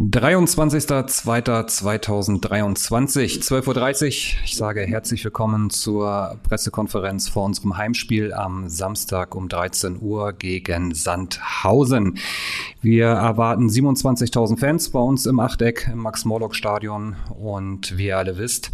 23.02.2023, 12.30 Uhr. Ich sage herzlich willkommen zur Pressekonferenz vor unserem Heimspiel am Samstag um 13 Uhr gegen Sandhausen. Wir erwarten 27.000 Fans bei uns im Achteck im Max-Morlock-Stadion und wie ihr alle wisst,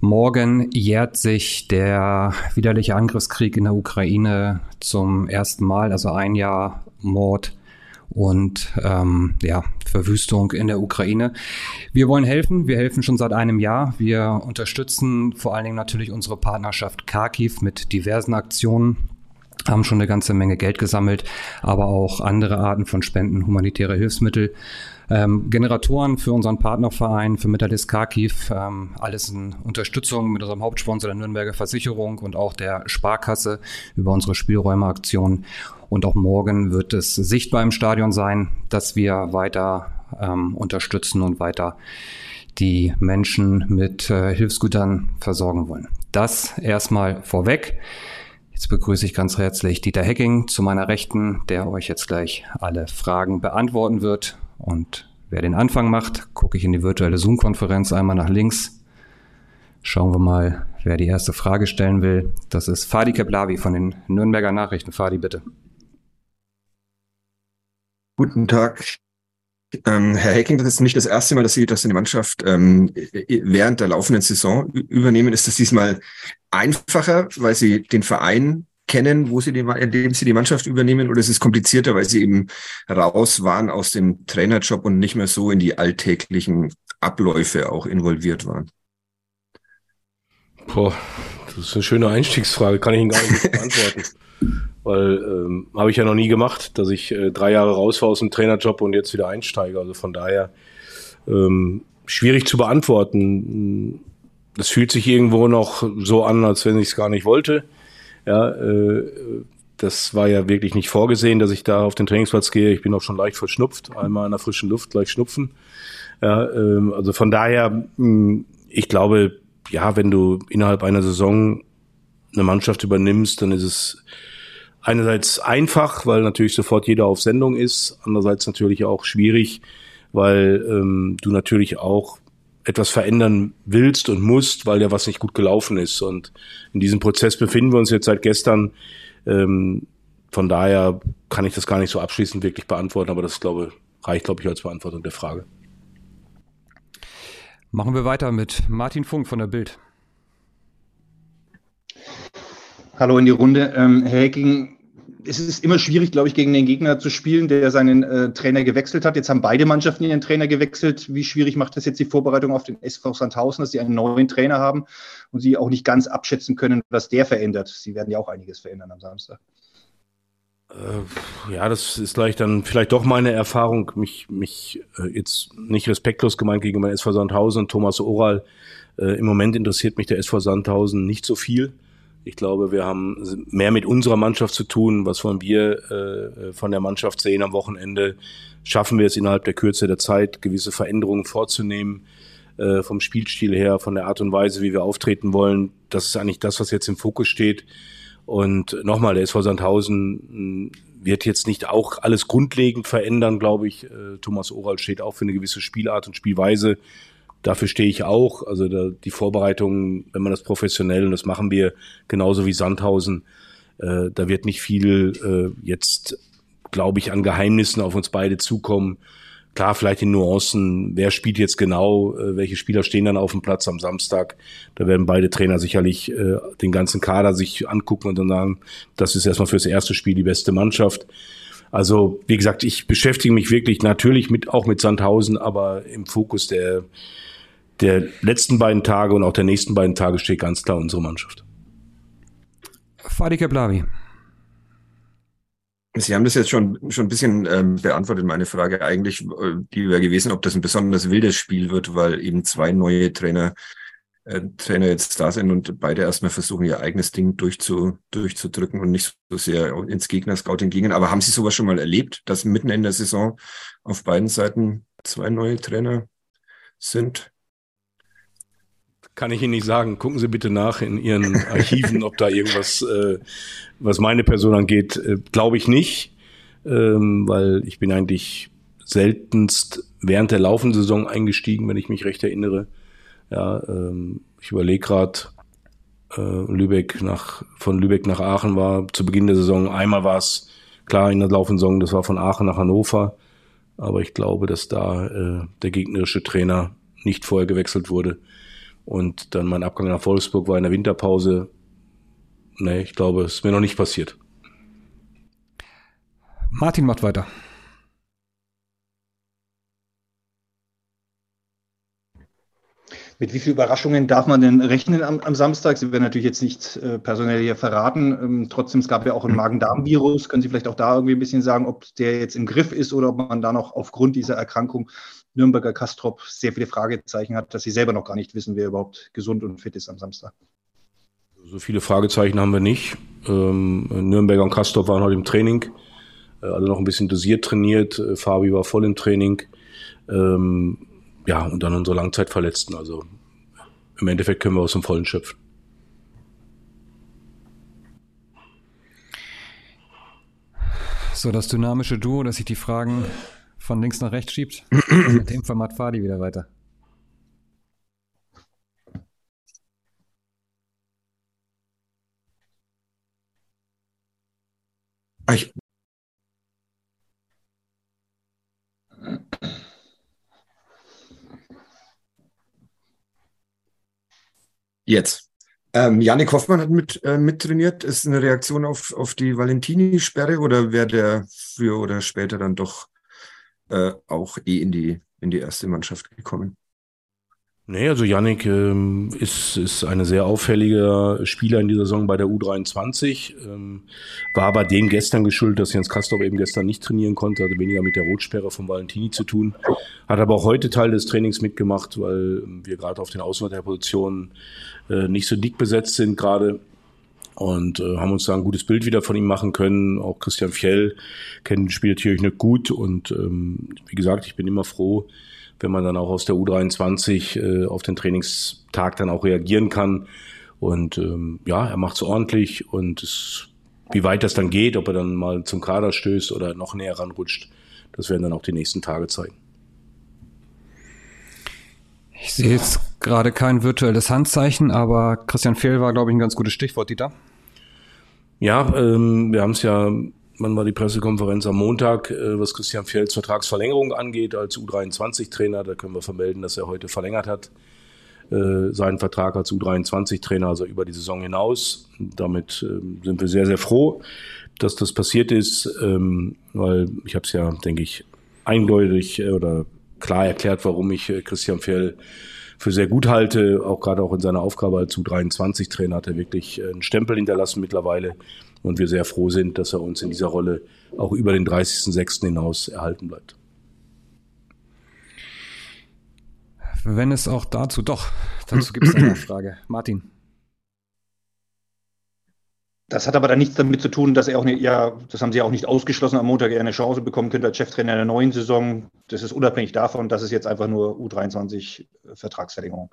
Morgen jährt sich der widerliche Angriffskrieg in der Ukraine zum ersten Mal, also ein Jahr Mord und ähm, ja, Verwüstung in der Ukraine. Wir wollen helfen. Wir helfen schon seit einem Jahr. Wir unterstützen vor allen Dingen natürlich unsere Partnerschaft Kharkiv mit diversen Aktionen haben schon eine ganze Menge Geld gesammelt, aber auch andere Arten von Spenden, humanitäre Hilfsmittel. Ähm, Generatoren für unseren Partnerverein, für Metallist Kharkiv, ähm, alles in Unterstützung mit unserem Hauptsponsor der Nürnberger Versicherung und auch der Sparkasse über unsere Spielräumeaktion. Und auch morgen wird es sichtbar im Stadion sein, dass wir weiter ähm, unterstützen und weiter die Menschen mit äh, Hilfsgütern versorgen wollen. Das erstmal vorweg. Jetzt begrüße ich ganz herzlich Dieter Hecking zu meiner Rechten, der euch jetzt gleich alle Fragen beantworten wird. Und wer den Anfang macht, gucke ich in die virtuelle Zoom-Konferenz einmal nach links. Schauen wir mal, wer die erste Frage stellen will. Das ist Fadi Keblavi von den Nürnberger Nachrichten. Fadi, bitte. Guten Tag. Ähm, Herr Hecking, das ist nicht das erste Mal, dass Sie, dass Sie die Mannschaft ähm, während der laufenden Saison übernehmen. Ist das diesmal einfacher, weil Sie den Verein kennen, wo Sie die, in dem Sie die Mannschaft übernehmen, oder ist es komplizierter, weil Sie eben raus waren aus dem Trainerjob und nicht mehr so in die alltäglichen Abläufe auch involviert waren? Boah, das ist eine schöne Einstiegsfrage, kann ich Ihnen gar nicht beantworten weil ähm, habe ich ja noch nie gemacht, dass ich äh, drei Jahre raus war aus dem Trainerjob und jetzt wieder einsteige. Also von daher ähm, schwierig zu beantworten. Es fühlt sich irgendwo noch so an, als wenn ich es gar nicht wollte. Ja, äh, das war ja wirklich nicht vorgesehen, dass ich da auf den Trainingsplatz gehe. Ich bin auch schon leicht verschnupft. Einmal in der frischen Luft gleich schnupfen. Ja, ähm, also von daher, hm, ich glaube, ja, wenn du innerhalb einer Saison eine Mannschaft übernimmst, dann ist es einerseits einfach, weil natürlich sofort jeder auf Sendung ist, andererseits natürlich auch schwierig, weil ähm, du natürlich auch etwas verändern willst und musst, weil ja was nicht gut gelaufen ist. Und in diesem Prozess befinden wir uns jetzt seit gestern. Ähm, von daher kann ich das gar nicht so abschließend wirklich beantworten, aber das glaube reicht, glaube ich, als Beantwortung der Frage. Machen wir weiter mit Martin Funk von der Bild. Hallo in die Runde. Ähm, Herr Hecking, es ist immer schwierig, glaube ich, gegen den Gegner zu spielen, der seinen äh, Trainer gewechselt hat. Jetzt haben beide Mannschaften ihren Trainer gewechselt. Wie schwierig macht das jetzt die Vorbereitung auf den SV Sandhausen, dass sie einen neuen Trainer haben und sie auch nicht ganz abschätzen können, was der verändert? Sie werden ja auch einiges verändern am Samstag. Äh, ja, das ist gleich dann vielleicht doch meine Erfahrung, mich, mich äh, jetzt nicht respektlos gemeint gegenüber SV Sandhausen und Thomas Oral. Äh, Im Moment interessiert mich der SV Sandhausen nicht so viel. Ich glaube, wir haben mehr mit unserer Mannschaft zu tun. Was wollen wir äh, von der Mannschaft sehen am Wochenende? Schaffen wir es innerhalb der Kürze der Zeit, gewisse Veränderungen vorzunehmen? Äh, vom Spielstil her, von der Art und Weise, wie wir auftreten wollen. Das ist eigentlich das, was jetzt im Fokus steht. Und nochmal, der SV Sandhausen hm, wird jetzt nicht auch alles grundlegend verändern, glaube ich. Äh, Thomas Oral steht auch für eine gewisse Spielart und Spielweise dafür stehe ich auch. Also da, die Vorbereitung, wenn man das professionell, und das machen wir genauso wie Sandhausen, äh, da wird nicht viel äh, jetzt, glaube ich, an Geheimnissen auf uns beide zukommen. Klar, vielleicht in Nuancen, wer spielt jetzt genau, äh, welche Spieler stehen dann auf dem Platz am Samstag. Da werden beide Trainer sicherlich äh, den ganzen Kader sich angucken und dann sagen, das ist erstmal fürs erste Spiel die beste Mannschaft. Also, wie gesagt, ich beschäftige mich wirklich natürlich mit, auch mit Sandhausen, aber im Fokus der, der letzten beiden Tage und auch der nächsten beiden Tage steht ganz klar unsere Mannschaft. Fadi Keblavi. Sie haben das jetzt schon, schon ein bisschen ähm, beantwortet, meine Frage eigentlich, äh, die wäre gewesen, ob das ein besonders wildes Spiel wird, weil eben zwei neue Trainer, äh, Trainer jetzt da sind und beide erstmal versuchen, ihr eigenes Ding durchzu, durchzudrücken und nicht so sehr ins Gegner-Scouting gingen. Aber haben Sie sowas schon mal erlebt, dass mitten in der Saison auf beiden Seiten zwei neue Trainer sind? Kann ich Ihnen nicht sagen. Gucken Sie bitte nach in Ihren Archiven, ob da irgendwas, äh, was meine Person angeht, äh, glaube ich nicht, ähm, weil ich bin eigentlich seltenst während der laufenden Saison eingestiegen, wenn ich mich recht erinnere. Ja, ähm, ich überlege gerade, äh, Lübeck nach, von Lübeck nach Aachen war zu Beginn der Saison. Einmal war es klar in der laufenden Saison, das war von Aachen nach Hannover. Aber ich glaube, dass da äh, der gegnerische Trainer nicht vorher gewechselt wurde. Und dann mein Abgang nach Wolfsburg war in der Winterpause. Nee, ich glaube, es ist mir noch nicht passiert. Martin macht weiter. Mit wie vielen Überraschungen darf man denn rechnen am, am Samstag? Sie werden natürlich jetzt nicht äh, personell hier verraten. Ähm, trotzdem, es gab ja auch ein Magen-Darm-Virus. Können Sie vielleicht auch da irgendwie ein bisschen sagen, ob der jetzt im Griff ist oder ob man da noch aufgrund dieser Erkrankung Nürnberger Kastrop sehr viele Fragezeichen hat, dass Sie selber noch gar nicht wissen, wer überhaupt gesund und fit ist am Samstag? So viele Fragezeichen haben wir nicht. Ähm, Nürnberger und Kastrop waren heute im Training. Äh, alle noch ein bisschen dosiert trainiert. Äh, Fabi war voll im Training. Ähm, ja, und dann unsere Langzeitverletzten. Also im Endeffekt können wir aus dem Vollen schöpfen. So, das dynamische Duo, das sich die Fragen von links nach rechts schiebt. Mit dem Format Fadi wieder weiter. Ich, Jetzt. Ähm, Janik Hoffmann hat mit, äh, mittrainiert. Ist eine Reaktion auf, auf die Valentini-Sperre oder wäre der früher oder später dann doch äh, auch eh in die, in die erste Mannschaft gekommen? Nee, also Yannick ähm, ist, ist eine sehr auffälliger Spieler in dieser Saison bei der U23. Ähm, war aber dem gestern geschuldet, dass Jens Kastorp eben gestern nicht trainieren konnte, hatte weniger mit der Rotsperre von Valentini zu tun. Hat aber auch heute Teil des Trainings mitgemacht, weil wir gerade auf den Außenverteidigerpositionen äh, nicht so dick besetzt sind gerade und äh, haben uns da ein gutes Bild wieder von ihm machen können. Auch Christian Fjell kennt Spiel natürlich nicht gut und ähm, wie gesagt, ich bin immer froh, wenn man dann auch aus der U23 äh, auf den Trainingstag dann auch reagieren kann. Und ähm, ja, er macht es ordentlich und es, wie weit das dann geht, ob er dann mal zum Kader stößt oder noch näher ranrutscht, das werden dann auch die nächsten Tage zeigen. Ich sehe jetzt gerade kein virtuelles Handzeichen, aber Christian Fehl war, glaube ich, ein ganz gutes Stichwort, Dieter. Ja, ähm, wir haben es ja Wann war die Pressekonferenz am Montag, äh, was Christian Fjell's Vertragsverlängerung angeht als U23-Trainer? Da können wir vermelden, dass er heute verlängert hat äh, seinen Vertrag als U23-Trainer, also über die Saison hinaus. Damit ähm, sind wir sehr, sehr froh, dass das passiert ist, ähm, weil ich habe es ja, denke ich, eindeutig äh, oder klar erklärt, warum ich Christian Fjell für sehr gut halte. Auch gerade auch in seiner Aufgabe als U23-Trainer hat er wirklich einen Stempel hinterlassen mittlerweile und wir sehr froh sind, dass er uns in dieser Rolle auch über den 30.06. hinaus erhalten bleibt. Wenn es auch dazu, doch, dazu gibt es eine Frage. Martin. Das hat aber dann nichts damit zu tun, dass er auch eine, ja, das haben Sie auch nicht ausgeschlossen, am Montag er eine Chance bekommen könnte als Cheftrainer in der neuen Saison. Das ist unabhängig davon, dass es jetzt einfach nur U23 Vertragsverlängerung.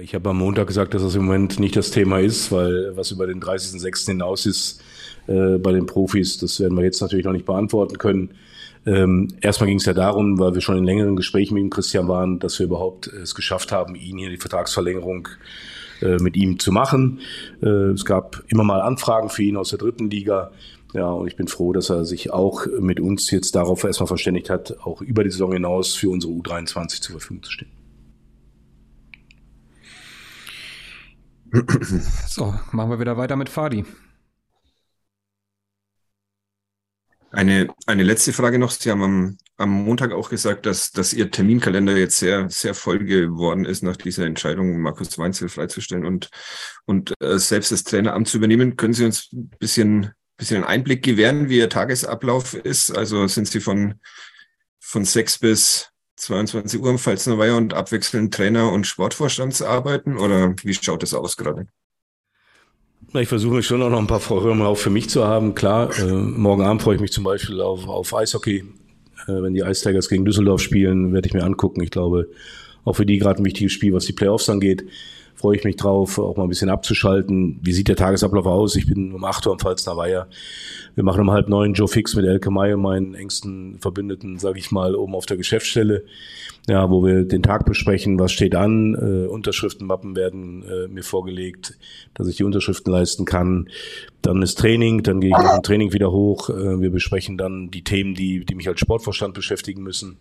Ich habe am Montag gesagt, dass das im Moment nicht das Thema ist, weil was über den 30.06. hinaus ist äh, bei den Profis, das werden wir jetzt natürlich noch nicht beantworten können. Ähm, erstmal ging es ja darum, weil wir schon in längeren Gesprächen mit dem Christian waren, dass wir überhaupt es geschafft haben, ihn hier die Vertragsverlängerung äh, mit ihm zu machen. Äh, es gab immer mal Anfragen für ihn aus der dritten Liga. Ja, und ich bin froh, dass er sich auch mit uns jetzt darauf erstmal verständigt hat, auch über die Saison hinaus für unsere U23 zur Verfügung zu stehen. So, machen wir wieder weiter mit Fadi. Eine, eine letzte Frage noch. Sie haben am, am Montag auch gesagt, dass, dass Ihr Terminkalender jetzt sehr, sehr voll geworden ist nach dieser Entscheidung, Markus Weinzel freizustellen und, und äh, selbst das Traineramt zu übernehmen. Können Sie uns ein bisschen, bisschen einen Einblick gewähren, wie Ihr Tagesablauf ist? Also sind Sie von, von sechs bis 22 Uhr im Pfalzner Weiher und abwechselnd Trainer und Sportvorstandsarbeiten oder wie schaut das aus gerade? Ich versuche schon auch noch ein paar Vorräume auch für mich zu haben. Klar, äh, morgen Abend freue ich mich zum Beispiel auf, auf Eishockey. Äh, wenn die Ice Tigers gegen Düsseldorf spielen, werde ich mir angucken. Ich glaube, auch für die gerade ein wichtiges Spiel, was die Playoffs angeht. Freue ich mich drauf, auch mal ein bisschen abzuschalten. Wie sieht der Tagesablauf aus? Ich bin um 8 Uhr am Pfalzner Weiher. Wir machen um halb neun Joe Fix mit Elke May, meinen engsten Verbündeten, sage ich mal, oben auf der Geschäftsstelle, ja, wo wir den Tag besprechen, was steht an. Äh, Unterschriftenmappen werden äh, mir vorgelegt, dass ich die Unterschriften leisten kann. Dann ist Training, dann gehe ich nach dem Training wieder hoch. Äh, wir besprechen dann die Themen, die, die mich als Sportvorstand beschäftigen müssen.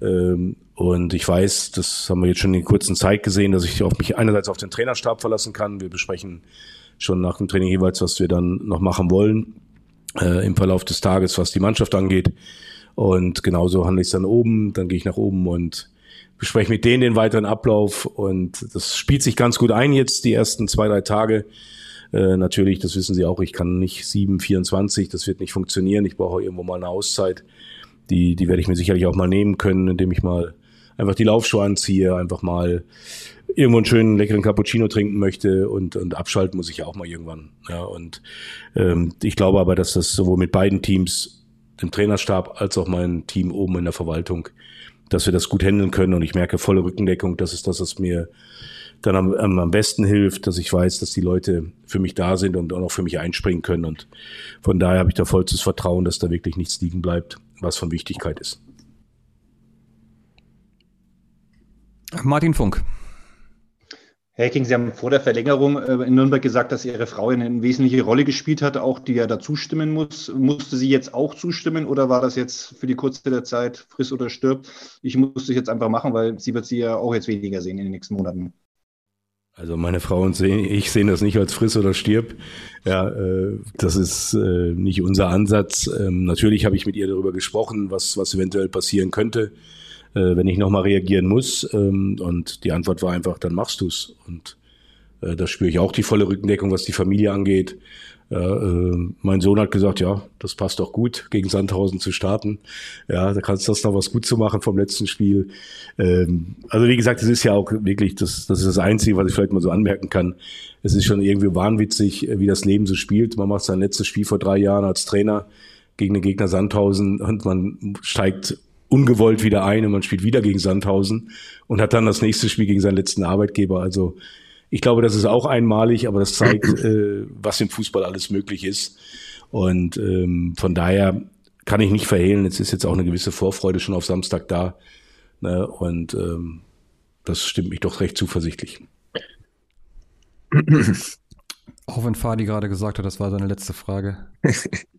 Ähm, und ich weiß, das haben wir jetzt schon in kurzen Zeit gesehen, dass ich auf mich einerseits auf den Trainerstab verlassen kann. Wir besprechen schon nach dem Training jeweils, was wir dann noch machen wollen äh, im Verlauf des Tages, was die Mannschaft angeht. Und genauso handle ich es dann oben, dann gehe ich nach oben und bespreche mit denen den weiteren Ablauf. Und das spielt sich ganz gut ein jetzt, die ersten zwei, drei Tage. Äh, natürlich, das wissen Sie auch, ich kann nicht 7, 24, das wird nicht funktionieren. Ich brauche irgendwo mal eine Auszeit die, die werde ich mir sicherlich auch mal nehmen können, indem ich mal einfach die Laufschuhe anziehe, einfach mal irgendwo einen schönen leckeren Cappuccino trinken möchte und, und abschalten muss ich ja auch mal irgendwann. Ja, und ähm, ich glaube aber, dass das sowohl mit beiden Teams, dem Trainerstab als auch mein Team oben in der Verwaltung, dass wir das gut handeln können und ich merke volle Rückendeckung, das ist das, was mir dann am, am besten hilft, dass ich weiß, dass die Leute für mich da sind und auch für mich einspringen können. Und von daher habe ich da vollstes Vertrauen, dass da wirklich nichts liegen bleibt was von Wichtigkeit ist. Martin Funk. Herr King, Sie haben vor der Verlängerung äh, in Nürnberg gesagt, dass Ihre Frau eine wesentliche Rolle gespielt hat, auch die ja da zustimmen muss. Musste sie jetzt auch zustimmen oder war das jetzt für die kurze Zeit friss oder stirbt? Ich musste es jetzt einfach machen, weil sie wird sie ja auch jetzt weniger sehen in den nächsten Monaten. Also meine Frau und ich sehen das nicht als friss oder stirb. Ja, äh, das ist äh, nicht unser Ansatz. Ähm, natürlich habe ich mit ihr darüber gesprochen, was, was eventuell passieren könnte, äh, wenn ich nochmal reagieren muss. Ähm, und die Antwort war einfach, dann machst du's. Und äh, da spüre ich auch die volle Rückendeckung, was die Familie angeht. Ja, äh, mein Sohn hat gesagt, ja, das passt doch gut, gegen Sandhausen zu starten. Ja, da kannst du das noch was gut zu machen vom letzten Spiel. Ähm, also wie gesagt, es ist ja auch wirklich, das, das ist das Einzige, was ich vielleicht mal so anmerken kann. Es ist schon irgendwie wahnwitzig, wie das Leben so spielt. Man macht sein letztes Spiel vor drei Jahren als Trainer gegen den Gegner Sandhausen und man steigt ungewollt wieder ein und man spielt wieder gegen Sandhausen und hat dann das nächste Spiel gegen seinen letzten Arbeitgeber. Also ich glaube, das ist auch einmalig, aber das zeigt, äh, was im Fußball alles möglich ist. Und ähm, von daher kann ich nicht verhehlen, jetzt ist jetzt auch eine gewisse Vorfreude schon auf Samstag da. Ne? Und ähm, das stimmt mich doch recht zuversichtlich. Auch wenn Fadi gerade gesagt hat, das war seine letzte Frage.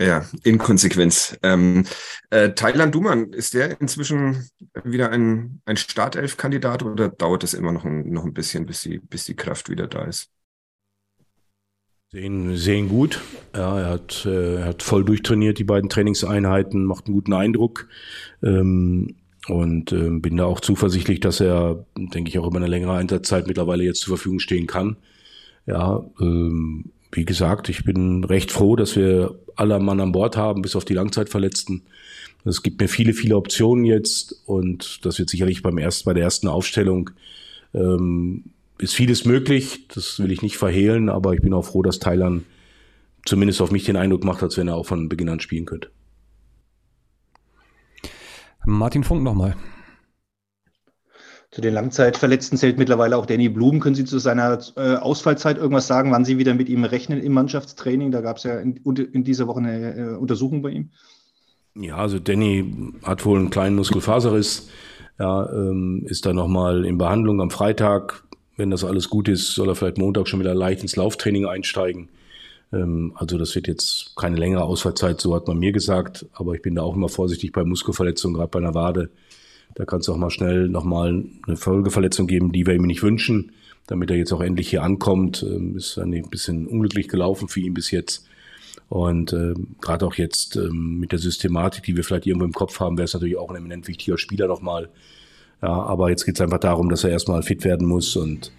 Ja, Inkonsequenz. Ähm, äh, Thailand Duman, ist der inzwischen wieder ein, ein Startelf-Kandidat oder dauert es immer noch ein, noch ein bisschen, bis die, bis die Kraft wieder da ist? Sehen, sehen gut. Ja, er hat, äh, hat voll durchtrainiert, die beiden Trainingseinheiten, macht einen guten Eindruck. Ähm, und äh, bin da auch zuversichtlich, dass er, denke ich, auch über eine längere Einsatzzeit mittlerweile jetzt zur Verfügung stehen kann. Ja, ähm, wie gesagt, ich bin recht froh, dass wir alle Mann an Bord haben, bis auf die Langzeitverletzten. Es gibt mir viele, viele Optionen jetzt und das wird sicherlich beim ersten, bei der ersten Aufstellung ähm, ist vieles möglich. Das will ich nicht verhehlen, aber ich bin auch froh, dass Thailand zumindest auf mich den Eindruck macht, als wenn er auch von Beginn an spielen könnte. Martin Funk nochmal. Zu den Langzeitverletzten zählt mittlerweile auch Danny Blum. Können Sie zu seiner äh, Ausfallzeit irgendwas sagen, wann Sie wieder mit ihm rechnen im Mannschaftstraining? Da gab es ja in, in, dieser Woche eine äh, Untersuchung bei ihm. Ja, also Danny hat wohl einen kleinen Muskelfaserriss. Ja, ähm, ist da nochmal in Behandlung am Freitag. Wenn das alles gut ist, soll er vielleicht Montag schon wieder leicht ins Lauftraining einsteigen. Ähm, also das wird jetzt keine längere Ausfallzeit, so hat man mir gesagt. Aber ich bin da auch immer vorsichtig bei Muskelverletzungen, gerade bei einer Wade. Da kann es auch mal schnell nochmal eine Folgeverletzung geben, die wir ihm nicht wünschen, damit er jetzt auch endlich hier ankommt. Ähm, ist ein bisschen unglücklich gelaufen für ihn bis jetzt. Und äh, gerade auch jetzt ähm, mit der Systematik, die wir vielleicht irgendwo im Kopf haben, wäre es natürlich auch ein eminent wichtiger Spieler nochmal. Ja, aber jetzt geht es einfach darum, dass er erstmal fit werden muss und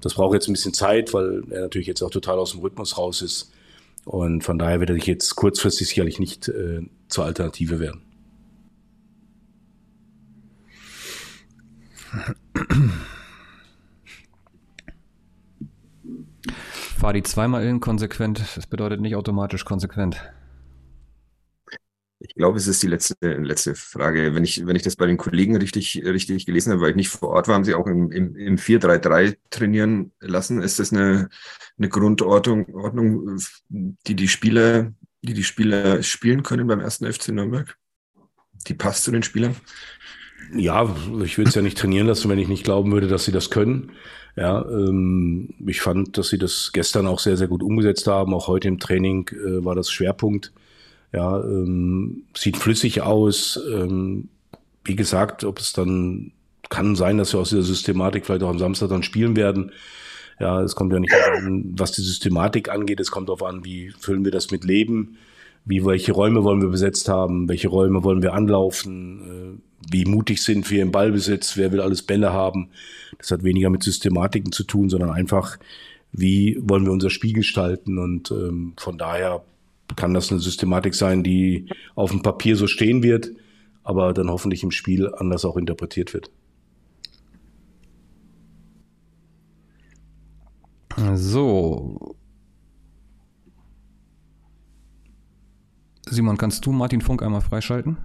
das braucht jetzt ein bisschen Zeit, weil er natürlich jetzt auch total aus dem Rhythmus raus ist. Und von daher wird er sich jetzt kurzfristig sicherlich nicht äh, zur Alternative werden. Fadi zweimal inkonsequent, das bedeutet nicht automatisch konsequent. Ich glaube, es ist die letzte, letzte Frage. Wenn ich, wenn ich das bei den Kollegen richtig, richtig gelesen habe, weil ich nicht vor Ort war, haben sie auch im, im, im 4-3-3 trainieren lassen. Ist das eine, eine Grundordnung, Ordnung, die die Spieler, die die Spieler spielen können beim ersten FC Nürnberg? Die passt zu den Spielern? Ja, ich will es ja nicht trainieren lassen, wenn ich nicht glauben würde, dass sie das können. Ja, ähm, ich fand, dass sie das gestern auch sehr, sehr gut umgesetzt haben. Auch heute im Training äh, war das Schwerpunkt. Ja, ähm, sieht flüssig aus. Ähm, wie gesagt, ob es dann kann sein, dass wir aus dieser Systematik vielleicht auch am Samstag dann spielen werden. Ja, es kommt ja nicht an, was die Systematik angeht. Es kommt darauf an, wie füllen wir das mit Leben, wie welche Räume wollen wir besetzt haben, welche Räume wollen wir anlaufen, wie mutig sind wir im Ballbesitz, wer will alles Bälle haben. Das hat weniger mit Systematiken zu tun, sondern einfach, wie wollen wir unser Spiel gestalten. Und ähm, von daher kann das eine Systematik sein, die auf dem Papier so stehen wird, aber dann hoffentlich im Spiel anders auch interpretiert wird. So. Simon, kannst du Martin Funk einmal freischalten?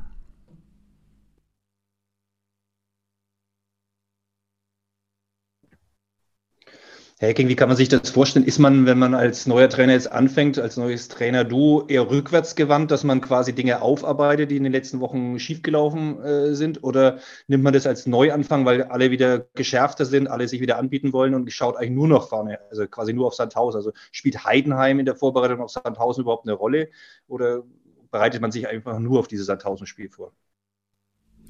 Hacking, wie kann man sich das vorstellen? Ist man, wenn man als neuer Trainer jetzt anfängt, als neues Trainer du eher rückwärts gewandt, dass man quasi Dinge aufarbeitet, die in den letzten Wochen schiefgelaufen äh, sind? Oder nimmt man das als Neuanfang, weil alle wieder geschärfter sind, alle sich wieder anbieten wollen und schaut eigentlich nur nach vorne, also quasi nur auf Sandhausen? Also spielt Heidenheim in der Vorbereitung auf Sandhausen überhaupt eine Rolle? Oder bereitet man sich einfach nur auf dieses Sandhausen-Spiel vor?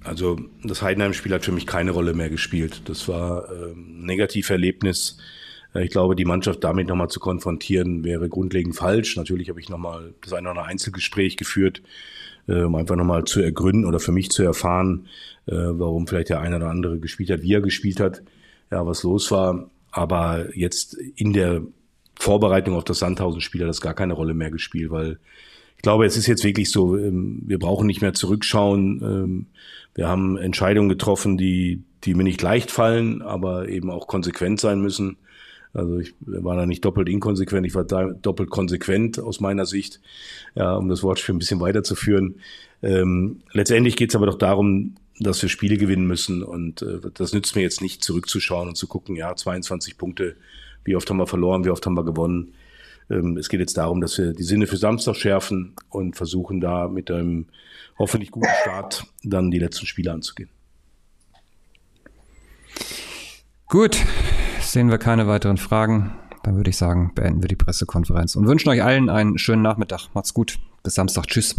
Also das Heidenheim-Spiel hat für mich keine Rolle mehr gespielt. Das war äh, ein Negativerlebnis. Äh, ich glaube, die Mannschaft damit nochmal zu konfrontieren, wäre grundlegend falsch. Natürlich habe ich nochmal das eine oder andere Einzelgespräch geführt, äh, um einfach nochmal zu ergründen oder für mich zu erfahren, äh, warum vielleicht der eine oder andere gespielt hat, wie er gespielt hat, ja, was los war. Aber jetzt in der Vorbereitung auf das Sandhausen-Spiel hat das gar keine Rolle mehr gespielt, weil ich glaube, es ist jetzt wirklich so, ähm, wir brauchen nicht mehr zurückschauen. Ähm, wir haben Entscheidungen getroffen, die, die mir nicht leicht fallen, aber eben auch konsequent sein müssen. Also ich war da nicht doppelt inkonsequent, ich war doppelt konsequent aus meiner Sicht, ja, um das Wortspiel ein bisschen weiterzuführen. Ähm, letztendlich geht es aber doch darum, dass wir Spiele gewinnen müssen und äh, das nützt mir jetzt nicht zurückzuschauen und zu gucken, ja, 22 Punkte, wie oft haben wir verloren, wie oft haben wir gewonnen. Ähm, es geht jetzt darum, dass wir die Sinne für Samstag schärfen und versuchen da mit einem hoffentlich guten Start dann die letzten Spiele anzugehen. Gut, sehen wir keine weiteren Fragen. Dann würde ich sagen, beenden wir die Pressekonferenz und wünschen euch allen einen schönen Nachmittag. Macht's gut. Bis Samstag. Tschüss.